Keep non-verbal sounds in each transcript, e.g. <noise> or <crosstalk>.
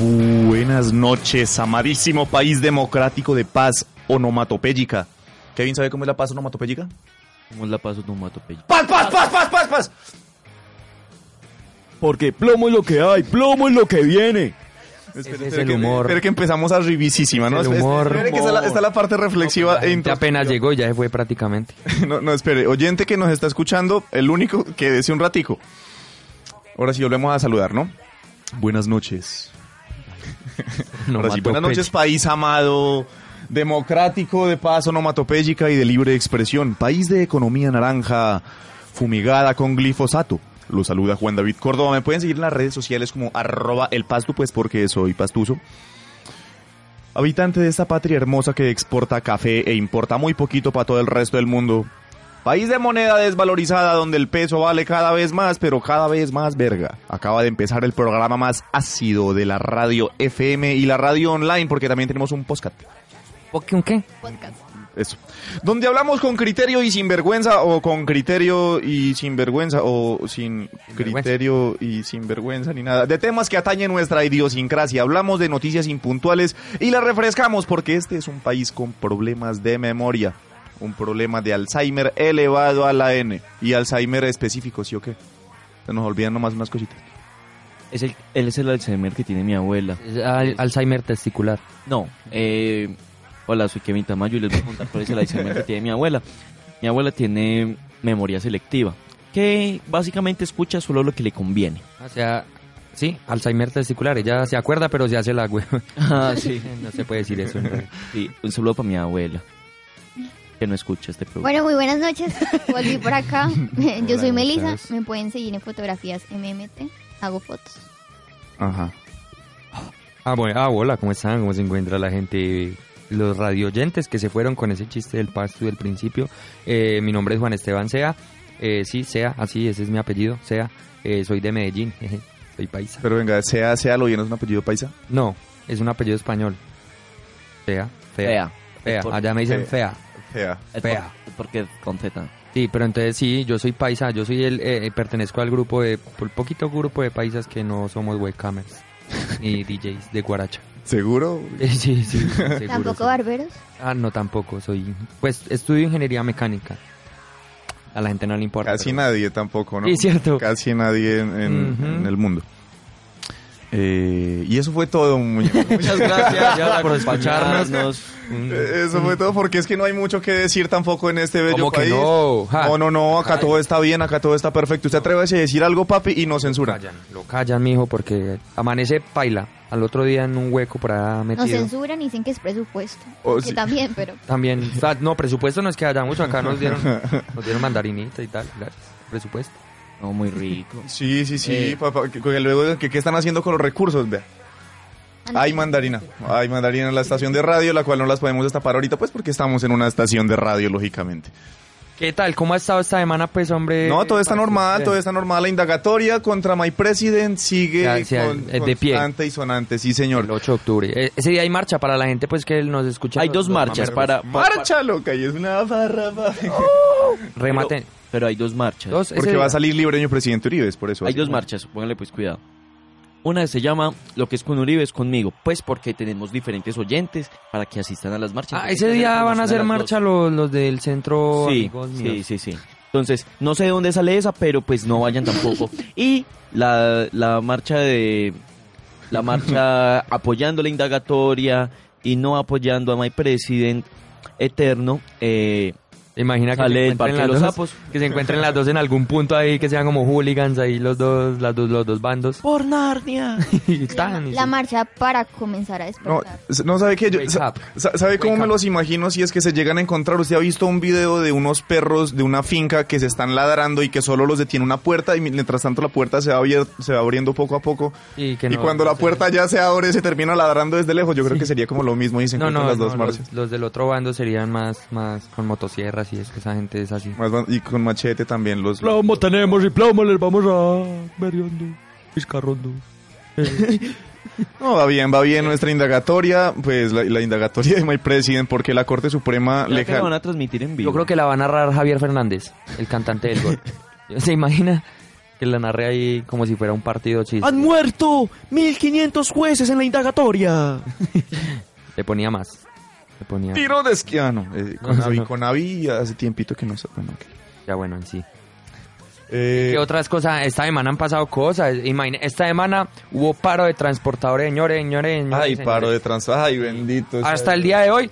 Buenas noches, amadísimo país democrático de paz onomatopéyica. ¿Kevin sabe cómo es la paz onomatopéyica? ¿Cómo es la paz onomatopéyica? ¡Paz, paz, paz, paz, paz, paz! Porque plomo es lo que hay, plomo es lo que viene. Espere, es espere el que, humor. espere que empezamos a rivisísima, ¿no? El Espere, humor. espere que está la, está la parte reflexiva e Ya introspectiva. apenas llegó ya se fue prácticamente. <laughs> No, no, espere. Oyente que nos está escuchando, el único que desee un ratico. Ahora sí, volvemos a saludar, ¿no? Buenas noches. <laughs> Ahora sí, buenas noches, país amado, democrático, de paz onomatopéyica y de libre expresión. País de economía naranja, fumigada con glifosato. Lo saluda Juan David Córdoba. Me pueden seguir en las redes sociales como arroba el pasto, pues porque soy pastuso. Habitante de esta patria hermosa que exporta café e importa muy poquito para todo el resto del mundo. País de moneda desvalorizada donde el peso vale cada vez más, pero cada vez más verga. Acaba de empezar el programa más ácido de la radio FM y la radio online, porque también tenemos un podcast. Un qué? Eso. Donde hablamos con criterio y sin vergüenza, o con criterio y sin vergüenza, o sin criterio y sin vergüenza ni nada. De temas que atañen nuestra idiosincrasia. Hablamos de noticias impuntuales y las refrescamos porque este es un país con problemas de memoria. Un problema de Alzheimer elevado a la N. Y Alzheimer específico, ¿sí o qué? Se nos olvidan nomás unas cositas. Es el, él es el Alzheimer que tiene mi abuela. Es al- Alzheimer testicular. No, eh, hola, soy Kevin Tamayo y les voy a contar cuál es el Alzheimer que tiene mi abuela. Mi abuela tiene memoria selectiva, que básicamente escucha solo lo que le conviene. O sea, sí, Alzheimer testicular. Ella se acuerda, pero se hace la hueva. <laughs> Ah, sí. <laughs> No se puede decir eso. ¿no? Sí, un saludo para mi abuela, que no escucha este programa. Bueno, muy buenas noches. <laughs> Volví por acá. <laughs> Yo soy ¿cómo Melissa. estás? Me pueden seguir en fotografías MMT. Hago fotos. Ajá. Ah, bueno, ah, hola, ¿cómo están? ¿Cómo se encuentra la gente? Los radioyentes que se fueron con ese chiste del pasto del principio. Eh, mi nombre es Juan Esteban Sea. Eh, sí, Sea, así, ese es mi apellido, Sea. Eh, soy de Medellín, <laughs> jeje, soy paisa. Pero venga, sea, sea lo bien, es un apellido paisa. No, es un apellido español. Sea, fea. Fea. Fea, allá me dicen Fe- fea. Fea. Es fea. por- porque con Z. Sí, pero entonces sí, yo soy paisa, yo soy el, eh, pertenezco al grupo de, el poquito grupo de paisas que no somos webcamers <laughs> ni DJs de Guaracha. ¿Seguro? Eh, <laughs> Sí, sí, <laughs> seguro. Tampoco sí. barberos. Ah, no, tampoco, soy, pues estudio ingeniería mecánica. A la gente no le importa. Casi pero- nadie tampoco, ¿no? Sí, cierto. Casi nadie en, en- Ujú. en el mundo. Eh, y eso fue todo, muñeco. <laughs> Muchas gracias Gracias por escucharnos. Eh, Eso fue todo porque es que no hay mucho que decir tampoco en este bello ¿Cómo que país. no? Ja. No, no, no, acá todo está bien, acá todo está perfecto. Usted atreve a decir algo, papi, y nos censura. Callan, lo callan, mijo, porque amanece paila. Al otro día en un hueco Nos metido. censuran y dicen que es presupuesto. Oh, que sí. también, pero <laughs> También, o sea, no, presupuesto no es que haya mucho, acá nos dieron, <laughs> nos dieron mandarinita y tal, gracias. Presupuesto. No, muy rico. <laughs> Sí, sí, sí, Eh. papá. Que, que luego, que, ¿qué están haciendo con los recursos? Vea. Hay mandarina. Hay mandarina en la estación de radio, la cual no las podemos destapar ahorita, pues porque estamos en una estación de radio, lógicamente. ¿Qué tal? ¿Cómo ha estado esta semana, pues, hombre? No, todo está normal, todo está normal. La indagatoria contra My President sigue Ya, sí, con, de pie. constante y sonante, sí, señor. El 8 de octubre. Eh, ese día hay marcha para la gente, pues, que nos escucha. Hay dos marchas para, para- Marcha, loca, y es una barra, papi. <laughs> Rematen. Pero hay dos marchas. Dos, Porque va a salir libreño presidente Uribe, es por eso. Hay así. dos marchas, póngale pues cuidado. Una se llama Lo que es con Uribe es conmigo, pues porque tenemos diferentes oyentes para que asistan a las marchas. Ah, ese día van a hacer marcha los, los del centro. Sí, amigos sí, míos. sí, sí. Entonces, no sé de dónde sale esa, pero pues no vayan tampoco. Y la, la marcha de... La marcha <laughs> apoyando la indagatoria y no apoyando a My President Eterno. Eh, Imagina que Sale se encuentren las los dos, Sapos. que se encuentren las dos en algún punto ahí, que sean como hooligans ahí los dos, las dos, los dos bandos. ¡Por Narnia! <laughs> Y están, y la sí. marcha para comenzar a despertar. no sabe yo, sa- sa- ¿sabe cómo me los imagino si es que se llegan a encontrar? Usted ha visto un video de unos perros de una finca que se están ladrando y que solo los detiene una puerta y mientras tanto la puerta se va, abier- se va abriendo poco a poco. Y, que y no- cuando la no puerta ya se abre, se termina ladrando desde lejos. Yo creo que sería como lo mismo y se No, encuentran no, las dos no, marchas. los, los del otro bando serían más, más con motosierras y es que esa gente es así. Y con machete también los... Plomo tenemos y plomo les vamos a meriendo, piscarrondo. <laughs> No, va bien, va bien nuestra indagatoria, pues la, la indagatoria de My President, porque la Corte Suprema ¿Será le... que la van a transmitir en vivo? Yo creo que la va a narrar Javier Fernández, el cantante del gol. <laughs> ¿Se imagina? Que la narre ahí como si fuera un partido chiste. ¡Han muerto 1500 jueces en la indagatoria! <laughs> Le ponía más. Ponía... Tiro de esquiano. Eh, con Avi, con Avi hace tiempito que no sé. Bueno, ok. Ya bueno, en sí. Eh, ¿Qué otras cosas? Esta semana han pasado cosas. Imagine- esta semana hubo paro de transportadores, señores, señores, señores, ay, señores. paro de trans. Ay, bendito. Hasta el día de hoy,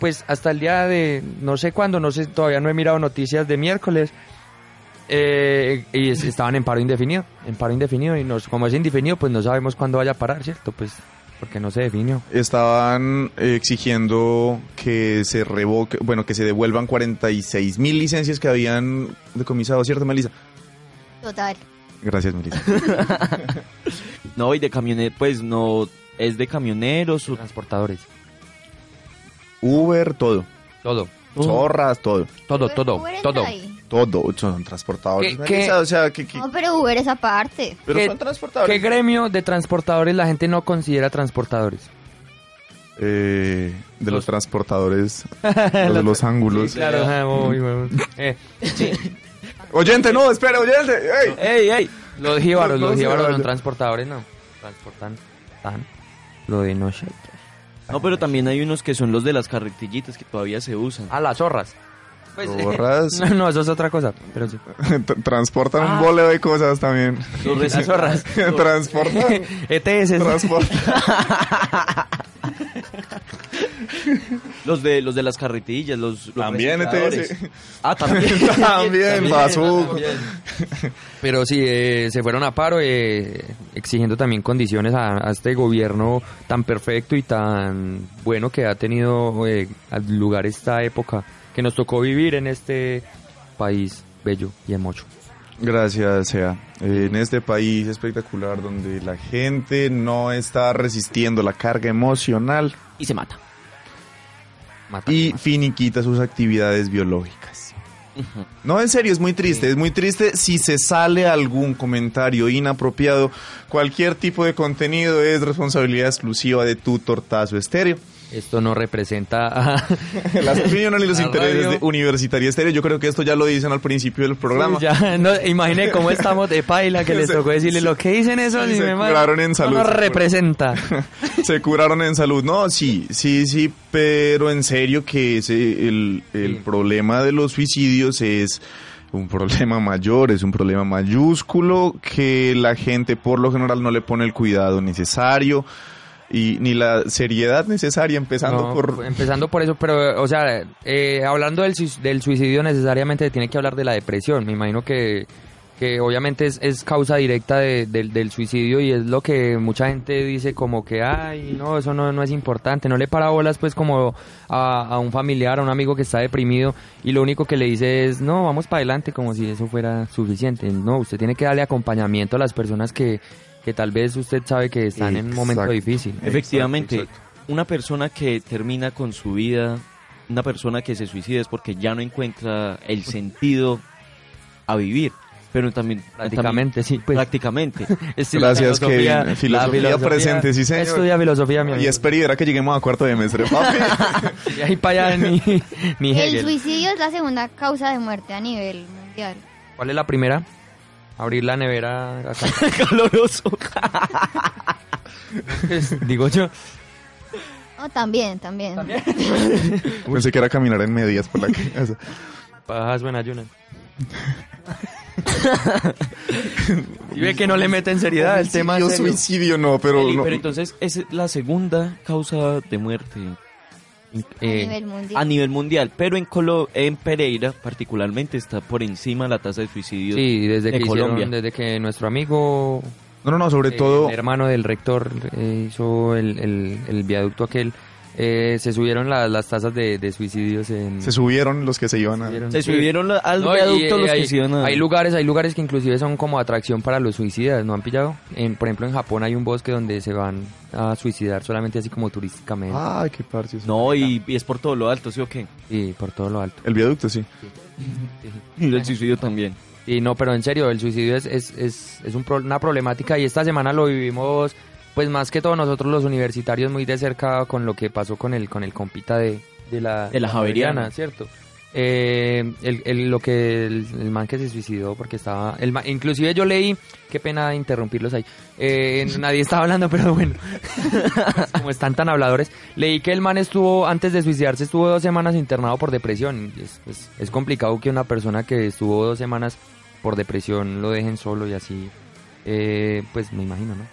pues hasta el día de no sé cuándo, no sé, todavía no he mirado noticias de miércoles. eh, y es- estaban en paro indefinido, en paro indefinido y nos, como es indefinido, pues no sabemos cuándo vaya a parar, ¿cierto? Pues porque no se definió. Estaban eh, exigiendo que se revoque, bueno, que se devuelvan 46 mil licencias que habían decomisado, ¿cierto, Melissa? Total. Gracias, Melissa. <laughs> No, y de camioneros, pues no, es de camioneros. o- Transportadores, Uber, todo. todo, Zorras, todo. todo, Uber- todo, Uber todo. Ahí. Todo. Son transportadores. ¿Qué- Melissa, qué? O sea, que... que- No, pero Uber es aparte. pero ¿Qué- son transportadores. ¿Qué gremio de transportadores la gente no considera transportadores? Eh, de los Los- transportadores, <laughs> los de los ángulos. Claro, muy bueno. Eh, Oyente, no, espera, oyente. ey. ¡Ey, ey! los jíbaros, los se jíbaros son transportadores, no. Transportan tan lo de nosotros. No, pero también hay unos que son los de las carretillitas que todavía se usan. Ah, las zorras. Pues, eh, Zorras. <laughs> no, no, eso es otra cosa, pero sí. <laughs> Transportan Ah. un boleo de cosas también. Las <laughs> zorras. Transportan. ETS. Transportan. Los de los de las carretillas, los, los También. ETS. Ah, también. También, bazooka. Pero sí, eh, se fueron a paro eh, exigiendo también condiciones a, a este gobierno tan perfecto y tan bueno que ha tenido eh, al lugar esta época que nos tocó vivir en este país bello y hermoso. Gracias, Sea. En este país espectacular donde la gente no está resistiendo la carga emocional Y se mata. Mata. y finiquita sus actividades biológicas. No, en serio, es muy triste. Es muy triste si se sale algún comentario inapropiado. Cualquier tipo de contenido es responsabilidad exclusiva de tu tortazo estéreo. Esto no representa a- <laughs> Las opiniones y los <laughs> intereses de Universitaria Estéreo. Yo creo que esto ya lo dicen al principio del programa. Ya, no, imagine cómo estamos de paila que <laughs> les Se- tocó decirle se- lo que dicen eso. sí, ni se me curaron en no salud. nos representa. se curaron en salud. No, sí, sí, sí, pero en serio que ese, el, el Sí. problema de los suicidios es un problema mayor, es un problema mayúsculo que la gente por lo general no le pone el cuidado necesario y ni la seriedad necesaria empezando No, por... Empezando por eso, pero, o sea, eh, hablando del, del suicidio necesariamente tiene que hablar de la depresión. Me imagino que, que obviamente es, es causa directa de- del- del suicidio y es lo que mucha gente dice como que, ay, no, eso no, no es importante. No le para bolas pues como a, a un familiar, a un amigo que está deprimido y lo único que le dice es, no, vamos para adelante como si eso fuera suficiente. No, usted tiene que darle acompañamiento a las personas que, que tal vez usted sabe que están en un momento difícil. Efectivamente, Exacto, una persona que termina con su vida, una persona que se suicida es porque ya no encuentra el sentido a vivir. Pero también Prácticamente, sí. también- Pues, prácticamente. <laughs> Es la Gracias, filosofía- Kevin. Filosofía la presente, sí, señor. Estudia filosofía, mi amigo. Y verá que lleguemos a cuarto de semestre, papi. <laughs> Y ahí para allá mi, mi El Hegel. suicidio es la segunda causa de muerte a nivel mundial. ¿Cuál es la primera? Abrir la nevera acá. <laughs> Caloroso. Digo yo. Oh, también, también. <laughs> Pensé que era caminar en medias por la <laughs> casa. Pajas buenas ayunas. y ve que no le meten seriedad el tema. Yo suicidio no, pero... Eli, no- Pero entonces es la segunda causa de muerte A Eh, nivel mundial. a nivel mundial. Pero en, Colo en Pereira particularmente está por encima la tasa de suicidio. sí, desde de que hicieron- Colombia. desde que nuestro amigo, No, no, no, sobre eh, todo... el hermano del rector, eh, hizo el, el- el viaducto aquel, eh, se subieron la- las tasas de, de suicidios en... Se subieron los que se iban a... subieron- Se sí. subieron la- al No, viaducto los hay, que se iban a... hay lugares, hay lugares que inclusive son como atracción para los suicidas, ¿no han pillado? En, por ejemplo, en Japón hay un bosque donde se van a suicidar solamente así como turísticamente Ay, qué parches. No, y, y es por todo lo alto, ¿sí o qué? y por todo lo alto. El viaducto, sí. <laughs> Y el suicidio también. Y no, pero en serio, el suicidio es, es, es, es un pro- una problemática y esta semana lo vivimos, pues más que todos nosotros los universitarios muy de cerca con lo que pasó con el, con el compita de, de la, De la Javeriana. ¿cierto? Eh, el, el- lo que el, el man que se suicidó porque estaba el man- inclusive yo leí qué pena interrumpirlos ahí eh, <laughs> nadie estaba hablando pero bueno <laughs> como están tan habladores leí que el man estuvo antes de suicidarse estuvo dos semanas internado por depresión es, es, es complicado que una persona que estuvo dos semanas por depresión lo dejen solo y así eh, pues me imagino no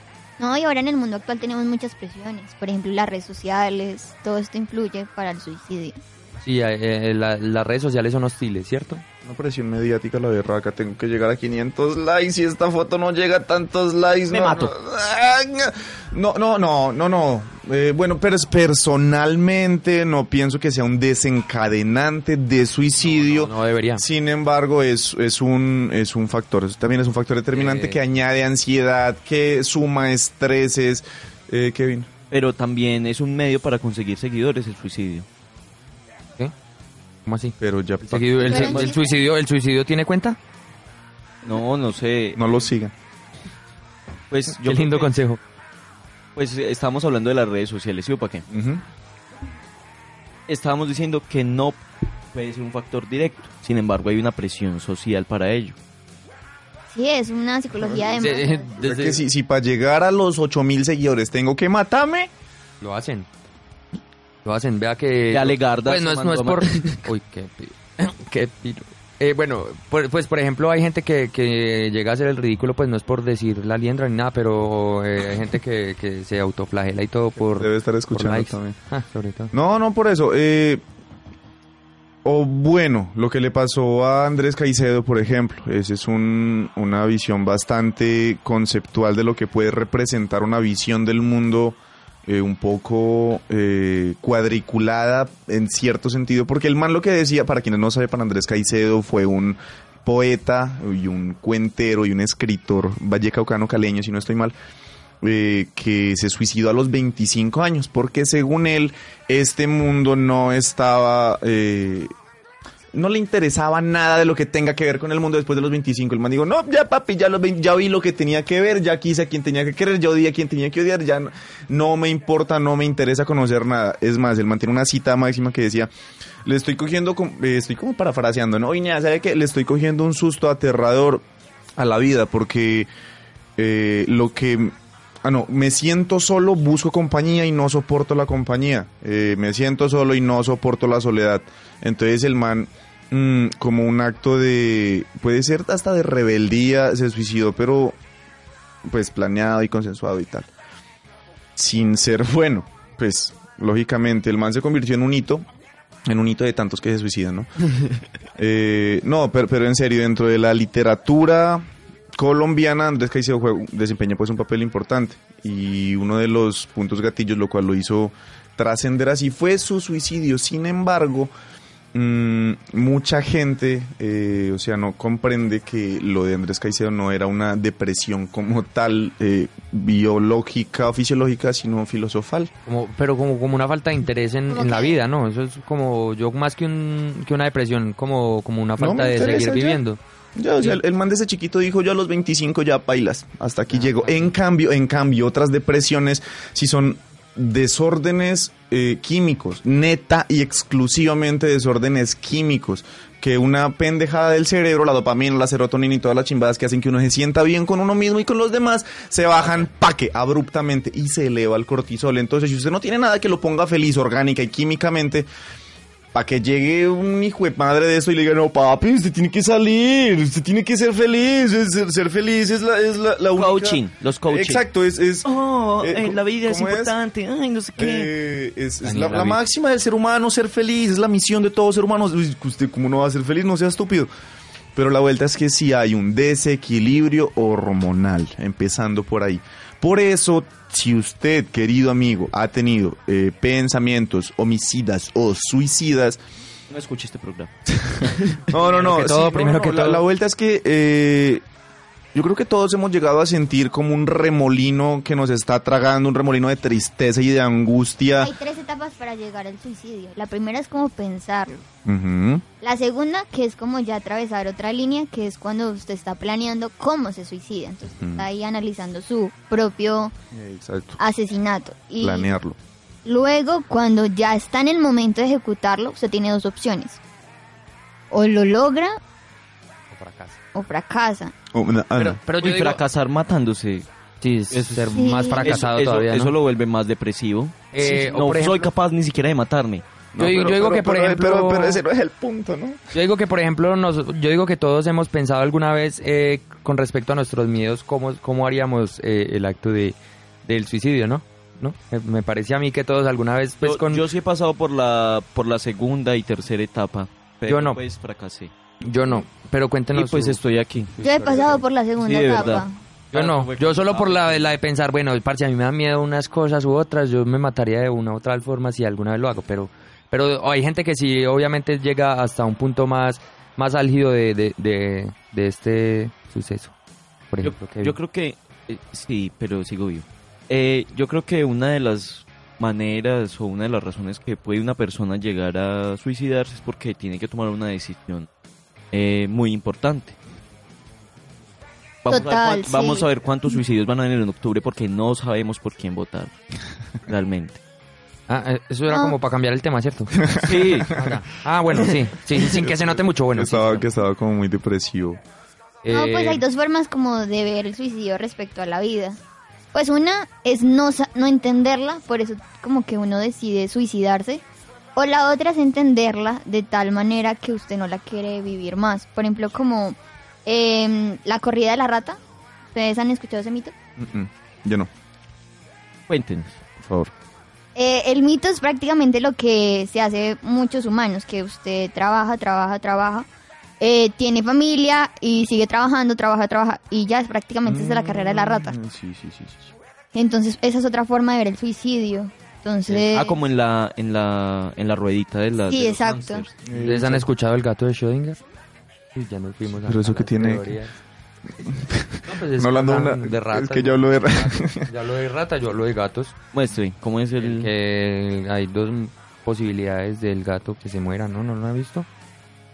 No, y ahora en el mundo actual tenemos muchas presiones. Por ejemplo, las redes sociales, todo esto influye para el suicidio. Sí eh, eh, la- las redes sociales son hostiles cierto Una presión mediática la berraca. Tengo que llegar a 500 likes y esta foto no llega a tantos likes. Me no, mato. No, no, no, no, no. Eh, bueno, pero es- personalmente no pienso que sea un desencadenante de suicidio. no, no debería Sin embargo, es, es, un, es un factor, eso también es un factor determinante Eh. que añade ansiedad, que suma estreses. Eh, Kevin. Pero también es un medio para conseguir seguidores el suicidio. ¿Qué? ¿Cómo así? Pero ya ¿El, seguido- el- Pero- el suicidio, ¿El suicidio tiene cuenta? No, no sé. no lo sigan. Pues Qué yo lindo creo que- consejo. Pues estamos hablando de las redes sociales, ¿sí o para qué? Ujú. Estábamos diciendo que no puede ser un factor directo. Sin embargo, hay una presión social para ello. Sí, es una psicología de Sí, masas. O sea desde- que si, si para llegar a los 8000 seguidores tengo que matarme, Lo hacen. Lo hacen. Vea que... Ya Legarda Pues no es, no es por... <laughs> Uy, qué... pi- qué piro. Eh, bueno, por- pues por ejemplo hay gente que, que llega a hacer el ridículo, pues no es por decir la liendra ni nada, pero eh, hay gente que, que se autoflagela y todo por... debe estar escuchando también. Ah, sobre todo. No, no por eso. Eh, o bueno, lo que le pasó a Andrés Caicedo, por ejemplo, esa es un- una visión bastante conceptual de lo que puede representar una visión del mundo eh, un poco eh, cuadriculada en cierto sentido, porque el man lo que decía, para quienes no saben, Andrés Caicedo fue un poeta y un cuentero y un escritor vallecaucano caleño, si no estoy mal, eh, que se suicidó a los 25 años, porque según él, este mundo no estaba... eh, no le interesaba nada de lo que tenga que ver con el mundo después de los 25. El man dijo, no, ya papi, ya, los 20 ya vi lo que tenía que ver, ya quise a quien tenía que querer, ya odié a quien tenía que odiar, ya no, no me importa, no me interesa conocer nada. Es más, él mantiene una cita máxima que decía, le estoy cogiendo, eh, estoy como parafraseando, ¿no? Nada, ¿sabe qué? Le estoy cogiendo un susto aterrador a la vida porque eh, lo que... Ah, no, me siento solo, busco compañía y no soporto la compañía. Eh, me siento solo y no soporto la soledad. Entonces el man, mm, como un acto de, puede ser hasta de rebeldía, se suicidó, pero pues planeado y consensuado y tal. Sin ser <laughs> bueno, pues lógicamente el man se convirtió en un hito, en un hito de tantos que se suicidan, ¿no? <laughs> Eh, no, pero, pero en serio, dentro de la literatura colombiana, Andrés Caicedo juega- desempeña pues un papel importante y uno de los puntos gatillos, lo cual lo hizo trascender así, fue su suicidio. Sin embargo, mm, mucha gente, eh, o sea, no comprende que lo de Andrés Caicedo no era una depresión como tal, eh, biológica o fisiológica, sino filosofal. Como, pero como, como una falta de interés en, la vida, ¿no? Eso es como, yo más que, un, que una depresión, como, como una falta de seguir ya. viviendo. Ya, o sea, el, el man de ese chiquito dijo, yo a los 25 ya bailas, hasta aquí llego. En cambio, en cambio, otras depresiones si son desórdenes eh, químicos, neta y exclusivamente desórdenes químicos, que una pendejada del cerebro, la dopamina, la serotonina y todas las chimbadas que hacen que uno se sienta bien con uno mismo y con los demás, se bajan paque abruptamente y se eleva el cortisol. Entonces, si usted no tiene nada que lo ponga feliz orgánica y químicamente, para que llegue un hijo de madre de eso y le diga, no, papi, usted tiene que salir, usted tiene que ser feliz, ser, ser feliz es la, es la, la única... Coaching, los coaching. Exacto, es... es Oh, eh, eh, la vida es importante. Ay, no sé qué. eh, es, la, la máxima del ser humano, ser feliz, es la misión de todo ser humano. Uy, Usted, ¿cómo no va a ser feliz? No sea estúpido. Pero la vuelta es que sí hay un desequilibrio hormonal, empezando por ahí. Por eso, si usted, querido amigo, ha tenido eh, pensamientos homicidas o suicidas, No escuché este programa. <laughs> no, no, no. que todo, primero que la, todo. La vuelta es que eh, yo creo que todos hemos llegado a sentir como un remolino que nos está tragando, un remolino de tristeza y de angustia. Hay tres etapas para llegar al suicidio. La primera es como pensarlo. Ujú. La segunda, que es como ya atravesar otra línea, que es cuando usted está planeando cómo se suicida. Entonces Mm. está ahí analizando su propio Exacto. asesinato. Y Planearlo. luego, cuando ya está en el momento de ejecutarlo, usted tiene dos opciones. o lo logra O fracasa. o fracasa. Oh, no, ah, Pero, no. pero yo digo- fracasar matándose. Sí, es Eso ser sí. más fracasado eso, eso- todavía, ¿no? eso lo vuelve más depresivo. Eh, no por soy capaz ni siquiera de matarme. Yo digo- yo digo que, por pero- ejemplo- Pero, pero ese no es el punto, ¿no? Yo digo que, por ejemplo, nos- yo digo que todos hemos pensado alguna vez eh, con respecto a nuestros miedos cómo, cómo haríamos eh, el acto de, del suicidio, ¿no? ¿No? Me, me parece a mí que todos alguna vez, pues yo, con... yo sí he pasado por la por la segunda y tercera etapa. Pero Yo no. pues fracasé. Yo no, pero cuéntenos. Y pues su- estoy aquí. Yo he pasado por la segunda Sí, de etapa. verdad. Yo no, yo solo por la, la de pensar, bueno, parce, a mí me da miedo unas cosas u otras, yo me mataría de una u otra forma si alguna vez lo hago, pero pero hay gente que sí, obviamente llega hasta un punto más más álgido de, de, de, de este suceso. Por Yo, ejemplo, yo creo que eh, sí, pero sigo vivo. Eh, yo creo que una de las maneras o una de las razones que puede una persona llegar a suicidarse es porque tiene que tomar una decisión eh, muy importante. Vamos, a ver, Total, cuán- vamos sí. a ver cuántos suicidios van a haber en octubre porque no sabemos por quién votar <laughs> realmente. Ah, eh, eso era como para cambiar el tema, ¿cierto? <laughs> Sí, <laughs> Ah. Ah, bueno, sí, sí, sin que se note mucho, bueno. que, sí, estaba, claro. que estaba como muy depresivo. No, pues Eh, hay dos formas como de ver el suicidio respecto a la vida. Pues una es no, sa- no entenderla, por eso como que uno decide suicidarse. O la otra es entenderla de tal manera que usted no la quiere vivir más. Por ejemplo, como em, la corrida de la rata. ¿Ustedes han escuchado ese mito? Mm, mm. Yo no, cuéntenos. por favor. Eh, el mito es prácticamente lo que se hace muchos humanos, que usted trabaja, trabaja, trabaja, eh, tiene familia y sigue trabajando, trabaja, trabaja, y ya es prácticamente esa es la carrera de la rata. Mm, Sí, sí, sí. Entonces, esa es otra forma de ver el suicidio. Entonces, Ah, como en la en la en la ruedita de la Sí, de exacto. ¿Ustedes han escuchado el gato de Schrödinger? Uy, ya nos fuimos a Pero eso a que tiene- teorías. <laughs> No, pues es No hablando de una- de ratas. es que yo hablo de ra- Yo hablo de rata, yo hablo de gatos. Muestre, ¿cómo es el...? Que hay dos posibilidades del gato que se muera, ¿no? ¿No lo ha visto?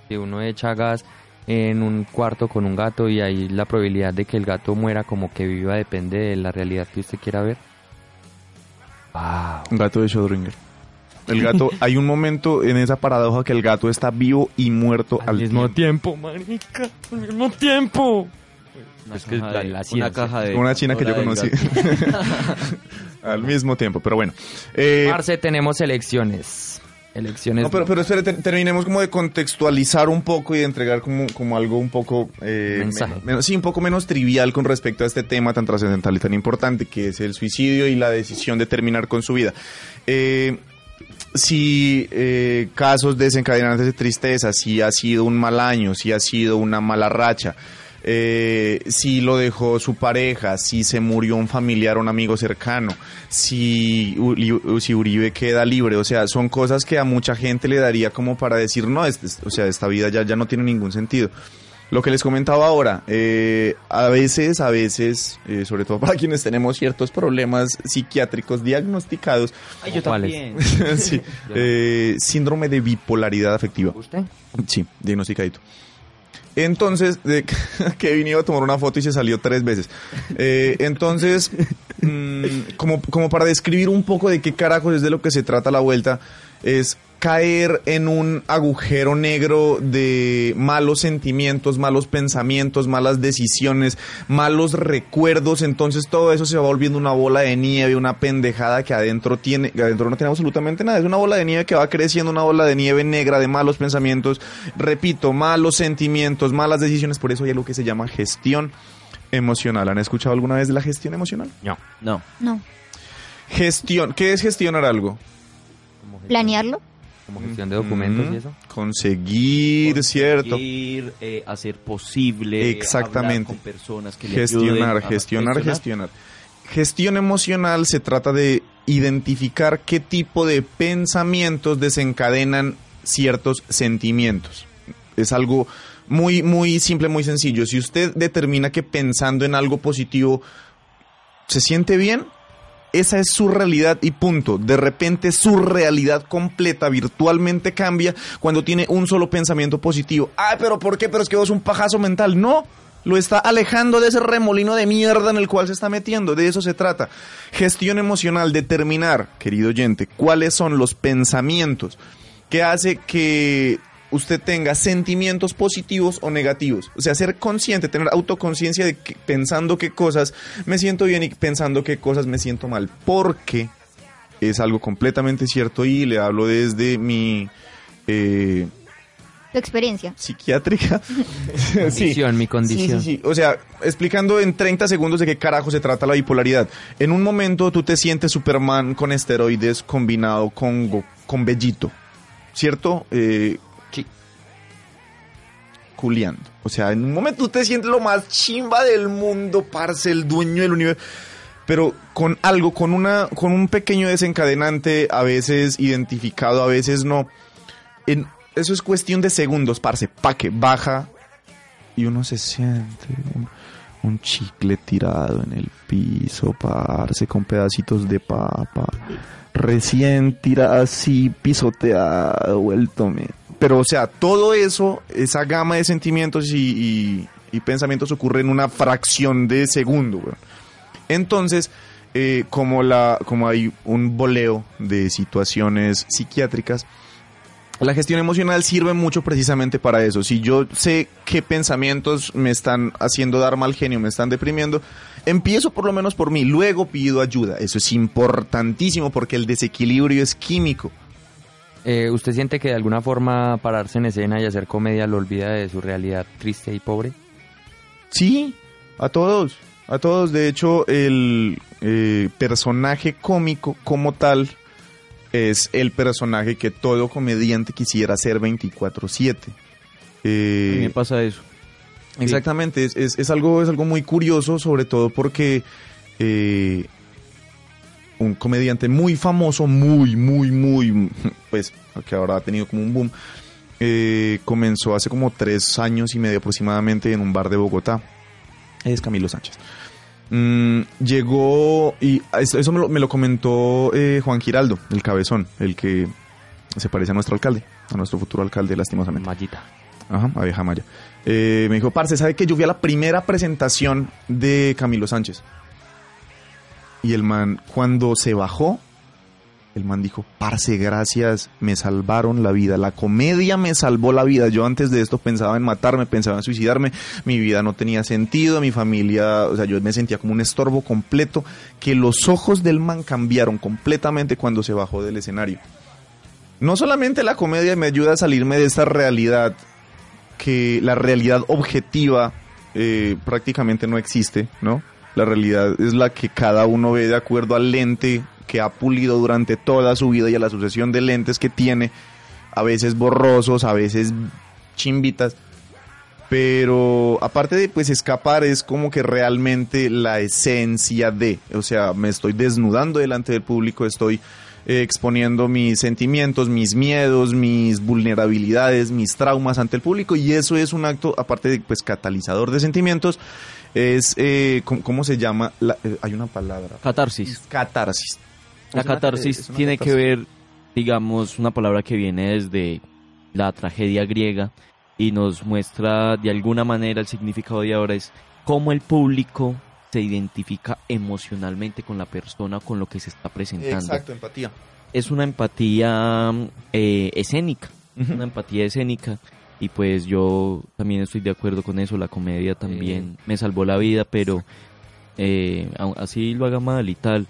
Que uno echa gas en un cuarto con un gato y ahí la probabilidad de que el gato muera como que viva depende de la realidad que usted quiera ver. Wow. Un gato de Schrödinger. El gato, <laughs> hay un momento en esa paradoja que el gato está vivo y muerto al, tiempo. tiempo, marica, al mismo tiempo. Una Es que la- de- la una caja de... Una china que yo conocí. <laughs> al mismo tiempo, pero bueno. Eh, Marce, tenemos elecciones. Elecciones. no, pero, pero espere, ter- terminemos como de contextualizar un poco y de entregar como, como algo un poco... eh, Mensaje. menos- sí, un poco menos trivial con respecto a este tema tan trascendental y tan importante que es el suicidio y la decisión de terminar con su vida. Eh, si eh, casos desencadenantes de tristeza, si ha sido un mal año, si ha sido una mala racha, eh, si lo dejó su pareja, si se murió un familiar o un amigo cercano, si, Uri- si Uribe queda libre, o sea, son cosas que a mucha gente le daría como para decir, no, este- o sea, esta vida ya, ya no tiene ningún sentido. Lo que les comentaba ahora, eh, a veces, a veces, eh, sobre todo <laughs> para quienes tenemos ciertos problemas psiquiátricos diagnosticados, Ay, yo también. <laughs> sí, <laughs> eh, síndrome de bipolaridad afectiva. ¿Usted? Sí, diagnosticadito. Entonces, de, <laughs> Kevin iba a tomar una foto y se salió tres veces. Eh, entonces, mm, como, como para describir un poco de qué carajos es de lo que se trata la vuelta, es caer en un agujero negro de malos sentimientos, malos pensamientos, malas decisiones, malos recuerdos, entonces todo eso se va volviendo una bola de nieve, una pendejada que adentro tiene, que adentro no tiene absolutamente nada, es una bola de nieve que va creciendo, una bola de nieve negra de malos pensamientos, repito, malos sentimientos, malas decisiones, por eso hay algo que se llama gestión emocional. ¿Han escuchado alguna vez de la gestión emocional? No. No. no. Gestión, ¿qué es gestionar algo? Planearlo. Como gestión de documentos Mm, y eso. Conseguir, ¿cierto? Eh, hacer posible. Exactamente. hablar con personas que le gestionar, gestionar, gestionar. Gestión emocional se trata de identificar qué tipo de pensamientos desencadenan ciertos sentimientos. Es algo muy, muy simple, muy sencillo. Si usted determina que pensando en algo positivo se siente bien, esa es su realidad y punto. De repente su realidad completa virtualmente cambia cuando tiene un solo pensamiento positivo. Ay, pero ¿por qué? Pero es que vos un pajazo mental. No, lo está alejando de ese remolino de mierda en el cual se está metiendo. De eso se trata. Gestión emocional, determinar, querido oyente, cuáles son los pensamientos que hace que usted tenga sentimientos positivos o negativos. O sea, ser consciente, tener autoconciencia de que pensando qué cosas me siento bien y pensando qué cosas me siento mal. Porque es algo completamente cierto y le hablo desde mi... Eh, Tu experiencia. psiquiátrica. <laughs> Condición, mi condición. Sí, sí, sí. O sea, explicando en 30 segundos de qué carajo se trata la bipolaridad. En un momento tú te sientes Superman con esteroides combinado con, con Bellito. ¿Cierto? Eh, Sí. culiando. O sea, en un momento tú te sientes lo más chimba del mundo, parce, el dueño del universo. Pero con algo, con una, con un pequeño desencadenante, a veces identificado, a veces no. Eso es cuestión de segundos, parce. Pa' que baja y uno se siente un, un chicle tirado en el piso, parce, con pedacitos de papa. Recién tirado así, pisoteado, vuelto. Pero, o sea, todo eso, esa gama de sentimientos y, pensamientos ocurre en una fracción de segundo. Entonces, eh, como, la, como hay un boleo de situaciones psiquiátricas, la gestión emocional sirve mucho precisamente para eso. Si yo sé qué pensamientos me están haciendo dar mal genio, me están deprimiendo, empiezo por lo menos por mí, luego pido ayuda. Eso es importantísimo porque el desequilibrio es químico. Eh, ¿Usted siente que de alguna forma pararse en escena y hacer comedia lo olvida de su realidad triste y pobre? Sí, a todos, a todos. De hecho, el eh, personaje cómico como tal es el personaje que todo comediante quisiera ser 24/7. A mí Eh, me pasa eso. Exactamente, es, es- es algo, es algo muy curioso, sobre todo porque eh, un comediante muy famoso, muy, muy, muy, pues, que ahora ha tenido como un boom, eh, comenzó hace como tres años y medio aproximadamente en un bar de Bogotá. Es Camilo Sánchez. Mm, llegó y eso, eso me, lo, me lo comentó eh, Juan Giraldo, el cabezón, el que se parece a nuestro alcalde, a nuestro futuro alcalde, lastimosamente. Mallita. Ajá, a vieja Maya. Eh, me dijo, parce, ¿sabe que yo fui a la primera presentación de Camilo Sánchez? Y el man, cuando se bajó, el man dijo, parce, gracias, me salvaron la vida. La comedia me salvó la vida. Yo antes de esto pensaba en matarme, pensaba en suicidarme. Mi vida no tenía sentido, mi familia, o sea, yo me sentía como un estorbo completo. Que los ojos del man cambiaron completamente cuando se bajó del escenario. No solamente la comedia me ayuda a salirme de esta realidad que la realidad objetiva eh, prácticamente no existe, ¿no? La realidad es la que cada uno ve de acuerdo al lente que ha pulido durante toda su vida y a la sucesión de lentes que tiene, a veces borrosos, a veces chimbitas. Pero aparte de pues escapar es como que realmente la esencia de, o sea, me estoy desnudando delante del público, estoy eh, exponiendo mis sentimientos, mis miedos, mis vulnerabilidades, mis traumas ante el público y eso es un acto, aparte de pues catalizador de sentimientos, es, eh, ¿cómo, cómo se llama? La- eh, hay una palabra. Catarsis. Catarsis. La una- catarsis una tiene catarsis. que ver, digamos, una palabra que viene desde la tragedia griega y nos muestra de alguna manera el significado de ahora es cómo el público se identifica emocionalmente con la persona, con lo que se está presentando. Exacto, empatía. Es una empatía eh, escénica, una empatía escénica. Y pues yo también estoy de acuerdo con eso, la comedia también me salvó la vida, pero eh, así lo haga mal y tal.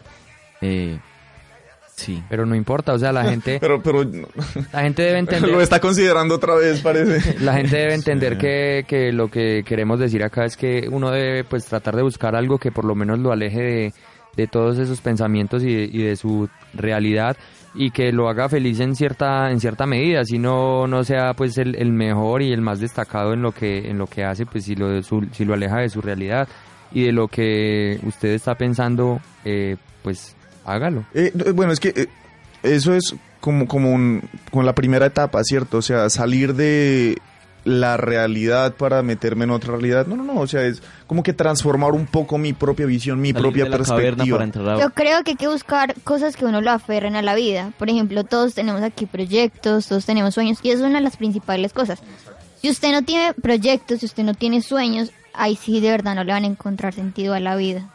Sí. Pero no importa, o sea, la gente, <laughs> Pero, pero la gente debe <laughs> entender. lo está considerando otra vez, parece. <laughs> La gente debe entender Sí. que, que lo que queremos decir acá es que uno debe pues tratar de buscar algo que por lo menos lo aleje de, de todos esos pensamientos y de, y de su realidad y que lo haga feliz en cierta en cierta medida si no no sea pues el, el mejor y el más destacado en lo que en lo que hace pues si lo su- si lo aleja de su realidad y de lo que usted está pensando eh, pues hágalo Eh, bueno, es que eh, eso es como, como un, con la primera etapa, ¿cierto? O sea, salir de la realidad para meterme en otra realidad. No, no, no. O sea, es como que transformar un poco mi propia visión, mi Salir propia de la caverna perspectiva. para entrar a Yo creo que hay que buscar cosas que uno lo aferren a la vida. Por ejemplo, todos tenemos aquí proyectos, todos tenemos sueños y eso es una de las principales cosas. Si usted no tiene proyectos, si usted no tiene sueños, ahí sí de verdad no le van a encontrar sentido a la vida.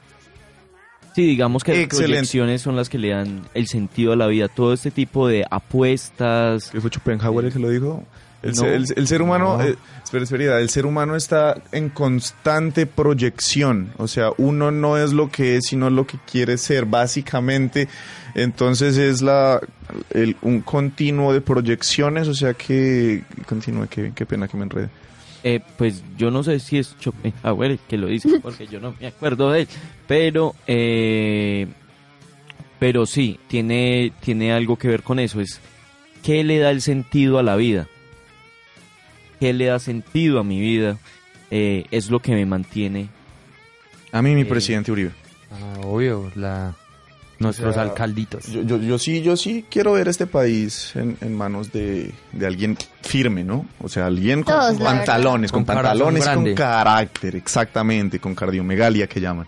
Sí, digamos que las proyecciones son las que le dan el sentido a la vida. Todo este tipo de apuestas. ¿Qué fue Schopenhauer el que lo dijo? El, No. ser, el- el ser humano, No. eh, espera, espera, el ser humano está en constante proyección, o sea, uno no es lo que es, sino lo que quiere ser, básicamente, entonces es la el- un continuo de proyecciones, o sea que, continúe, qué, qué pena que me enrede. Eh, pues yo no sé si es Schopenhauer que lo dice, <laughs> porque yo no me acuerdo de él, pero eh, pero sí, tiene, tiene algo que ver con eso, es qué le da el sentido a la vida, qué le da sentido a mi vida, eh, es lo que me mantiene. A mí mi Eh, presidente Uribe. Ah, obvio, la, nuestros O sea, alcalditos. Yo, yo, yo sí, yo sí quiero ver este país en, en manos de, de alguien firme, ¿no? O sea, alguien con Todos, pantalones, con, pantalones, con carácter, exactamente, con cardiomegalia que llaman.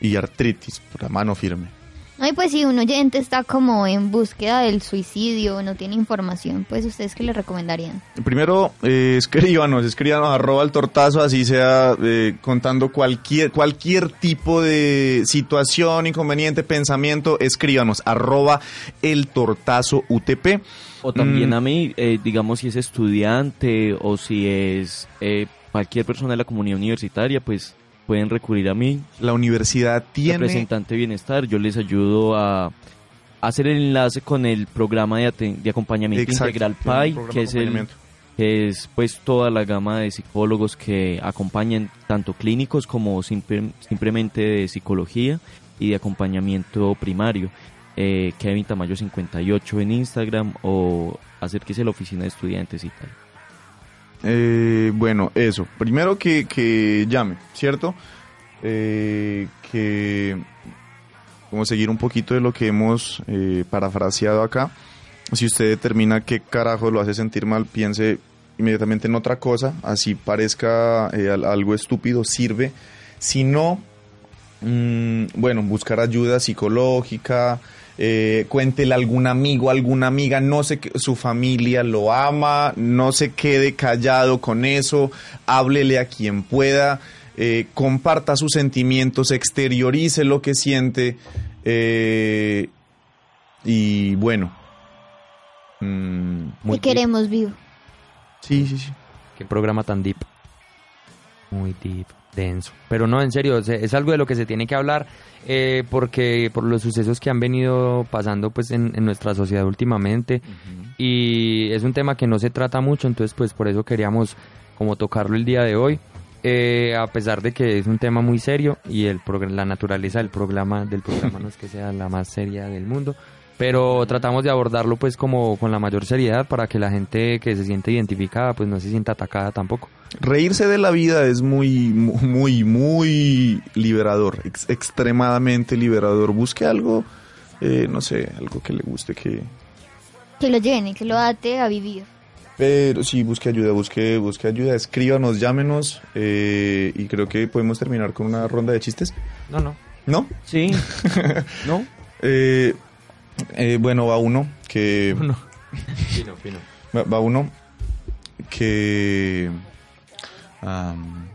Y artritis, por la mano firme. No, y pues si un oyente está como en búsqueda del suicidio, no tiene información, pues ustedes qué le recomendarían. Primero, eh, escríbanos, escríbanos <laughs> arroba el tortazo, así sea eh, contando cualquier, cualquier tipo de situación, inconveniente, pensamiento, escríbanos arroba el tortazo UTP. O también Mm. a mí, eh, digamos, si es estudiante o si es eh, cualquier persona de la comunidad universitaria, pues pueden recurrir a mí, La universidad tiene... representante de bienestar. Yo les ayudo a, hacer el enlace con el programa de, aten- de acompañamiento Exacto, integral PAI, que es, el, que es pues toda la gama de psicólogos que acompañan tanto clínicos como simple- simplemente de psicología y de acompañamiento primario. Eh, Kevin Tamayo 58 en Instagram o acérquese a la oficina de estudiantes y tal. Eh, bueno, eso. Primero que, que llame, ¿cierto? Eh, que, como seguir un poquito de lo que hemos eh, parafraseado acá. Si usted determina qué carajo lo hace sentir mal, piense inmediatamente en otra cosa, así parezca eh, al- algo estúpido, sirve. Si no, mm, bueno, buscar ayuda psicológica, eh, cuéntele a algún amigo, alguna amiga, no sé que su familia lo ama, no se quede callado con eso, háblele a quien pueda, eh, comparta sus sentimientos, exteriorice lo que siente eh, y bueno. mm, Muy Te queremos vivo. sí, sí, sí. Qué programa tan deep. Muy deep, denso. Pero no, en serio, se- es algo de lo que se tiene que hablar eh, porque por los sucesos que han venido pasando pues en, en nuestra sociedad últimamente y es un tema que no se trata mucho, entonces pues por eso queríamos como tocarlo el día de hoy. Eh, a pesar de que es un tema muy serio y el la naturaleza del programa del programa no es que sea la más seria del mundo, pero tratamos de abordarlo pues como con la mayor seriedad para que la gente que se siente identificada pues no se sienta atacada tampoco. Reírse de la vida es muy, mu- muy, muy liberador, ex- extremadamente liberador. Busque algo, eh, no sé, algo que le guste, que... Que lo llene, que lo ate a vivir. Pero sí, busque ayuda, busque, busque ayuda, escríbanos, llámenos eh, y creo que podemos terminar con una ronda de chistes. No, no. ¿No? Sí, <laughs> ¿no? Eh, eh, bueno, va uno que... Fino, fino. Va, va uno que... am,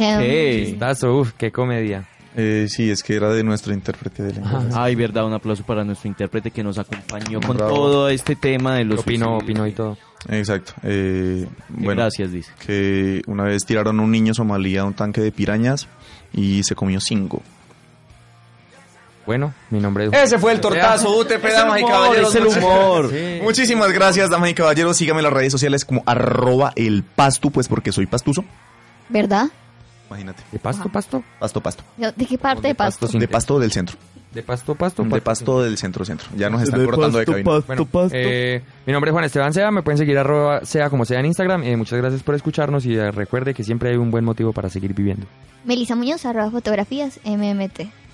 Em, ¿Qué? Chistazo, uf, qué comedia. eh, sí, es que era de nuestro intérprete de lengua. Ay, verdad, un aplauso para nuestro intérprete que nos acompañó con Bravo. todo este tema de los Opinó, opinó y todo. Exacto. eh, bueno, Gracias, dice. que una vez tiraron a un niño somalí a un tanque de pirañas y se comió cinco. Bueno, mi nombre es... Ese fue el tortazo UTP, damas y caballeros. es el humor. Sí. Muchísimas gracias, damas y caballeros. Síganme en las redes sociales como arroba el pastu, pues porque soy pastuso. ¿Verdad? Imagínate. ¿De pasto, pasto? Pasto, pasto. ¿De qué parte de de Pasto? pasto? De pasto del centro. ¿De pasto, pasto? De pasto del centro, centro. Ya nos están cortando de cabina. Bueno, eh, mi nombre es Juan Esteban Sea, me pueden seguir arroba sea como sea en Instagram. Eh, muchas gracias por escucharnos y eh, recuerde que siempre hay un buen motivo para seguir viviendo. Melissa Muñoz, arroba fotografías, MMT.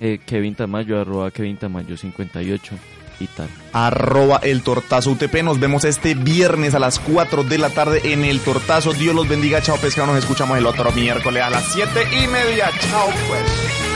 Eh, Kevin Tamayo, arroba Kevin Tamayo 58 y tal. Arroba el tortazo UTP. Nos vemos este viernes a las 4 de la tarde en el tortazo. Dios los bendiga. Chao, pescado. Nos escuchamos el otro miércoles a las 7 y media. Chao, pues.